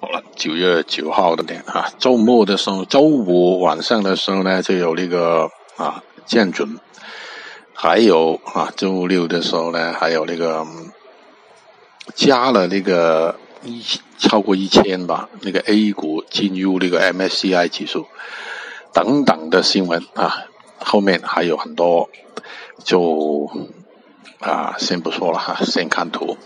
好了，九月九号的点啊，周末的时候，周五晚上的时候呢，就有那个啊降准，还有啊周六的时候呢，还有那个加了那个一超过一千吧，那个 A 股进入那个 MSCI 指数等等的新闻啊，后面还有很多，就啊先不说了哈，先看图。